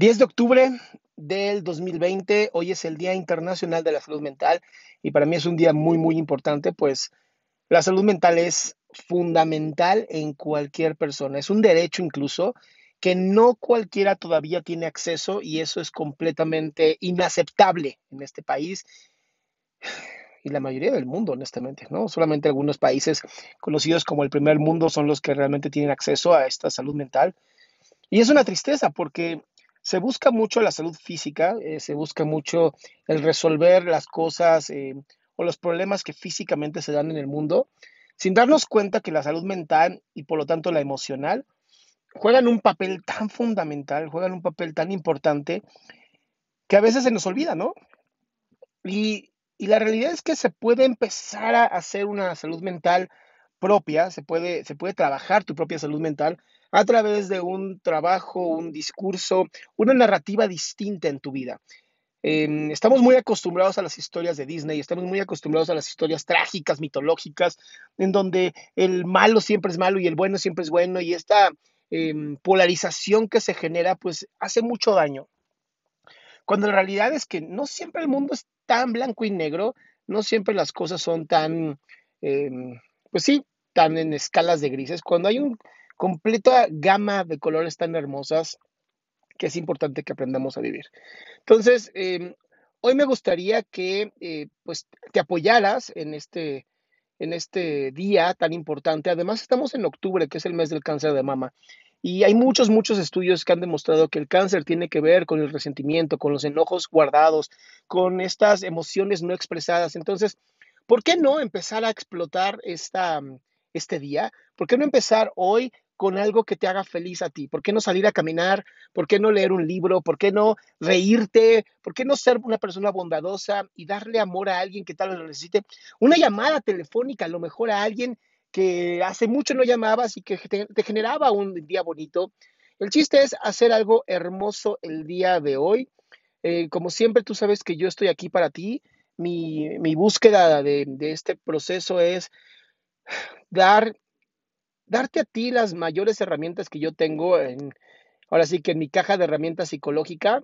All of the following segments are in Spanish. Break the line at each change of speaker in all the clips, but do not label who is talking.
10 de octubre del 2020, hoy es el Día Internacional de la Salud Mental y para mí es un día muy, muy importante, pues la salud mental es fundamental en cualquier persona, es un derecho incluso que no cualquiera todavía tiene acceso y eso es completamente inaceptable en este país y la mayoría del mundo, honestamente, ¿no? Solamente algunos países conocidos como el primer mundo son los que realmente tienen acceso a esta salud mental. Y es una tristeza porque se busca mucho la salud física, eh, se busca mucho el resolver las cosas eh, o los problemas que físicamente se dan en el mundo, sin darnos cuenta que la salud mental y por lo tanto la emocional juegan un papel tan fundamental, juegan un papel tan importante que a veces se nos olvida, ¿no? Y, y la realidad es que se puede empezar a hacer una salud mental propia, se puede, se puede trabajar tu propia salud mental a través de un trabajo, un discurso, una narrativa distinta en tu vida. Em, estamos muy acostumbrados a las historias de Disney, estamos muy acostumbrados a las historias trágicas, mitológicas, en donde el malo siempre es malo y el bueno siempre es bueno, y esta em, polarización que se genera, pues hace mucho daño. Cuando la realidad es que no siempre el mundo es tan blanco y negro, no siempre las cosas son tan, em, pues sí, tan en escalas de grises. Cuando hay un completa gama de colores tan hermosas que es importante que aprendamos a vivir. Entonces, em, hoy me gustaría que eh, pues te apoyaras en este, en este día tan importante. Además, estamos en octubre, que es el mes del cáncer de mama. Y hay muchos, muchos estudios que han demostrado que el cáncer tiene que ver con el resentimiento, con los enojos guardados, con estas emociones no expresadas. Entonces, ¿por qué no empezar a explotar esta, este día? ¿Por qué no empezar hoy con algo que te haga feliz a ti? ¿Por qué no salir a caminar? ¿Por qué no leer un libro? ¿Por qué no reírte? ¿Por qué no ser una persona bondadosa y darle amor a alguien que tal vez lo necesite? Una llamada telefónica, a lo mejor a alguien que hace mucho no llamabas y que te, generaba un día bonito. El chiste es hacer algo hermoso el día de hoy. Eh, como siempre, tú sabes que yo estoy aquí para ti. Mi, búsqueda de, de este proceso es dar darte a ti las mayores herramientas que yo tengo en, ahora sí que en mi caja de herramientas psicológica,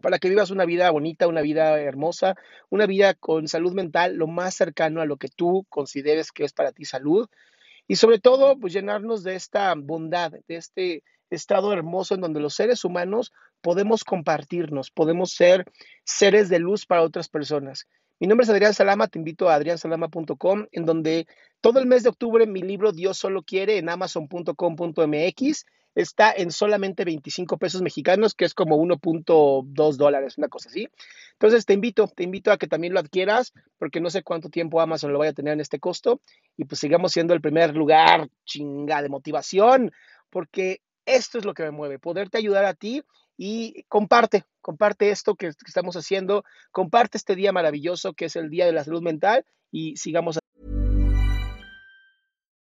para que vivas una vida bonita, una vida hermosa, una vida con salud mental lo más cercano a lo que tú consideres que es para ti salud. Y sobre todo, pues llenarnos de esta bondad, de este estado hermoso en donde los seres humanos podemos compartirnos, podemos ser seres de luz para otras personas. Mi nombre es Adrián Salama, te invito a adriansalama.com, en donde todo el mes de octubre mi libro Dios solo quiere en amazon.com.mx está en solamente 25 pesos mexicanos, que es como 1.2 dólares, una cosa así. Entonces te invito, te invito a que también lo adquieras, porque no sé cuánto tiempo Amazon lo vaya a tener en este costo, y pues sigamos siendo el primer lugar, chinga, de motivación, porque esto es lo que me mueve, poderte ayudar a ti y comparte, comparte esto que, estamos haciendo, comparte este día maravilloso que es el Día de la Salud Mental y sigamos.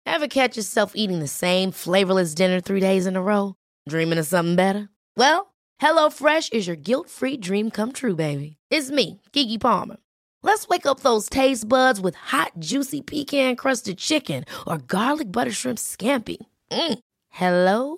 Ever catch yourself eating the same flavorless dinner three days in a row? Dreaming of something better? Well, HelloFresh is your guilt-free dream come true, baby. It's me, Kiki Palmer. Let's wake up those taste buds with hot, juicy pecan-crusted chicken or garlic butter shrimp scampi. Mm. Hello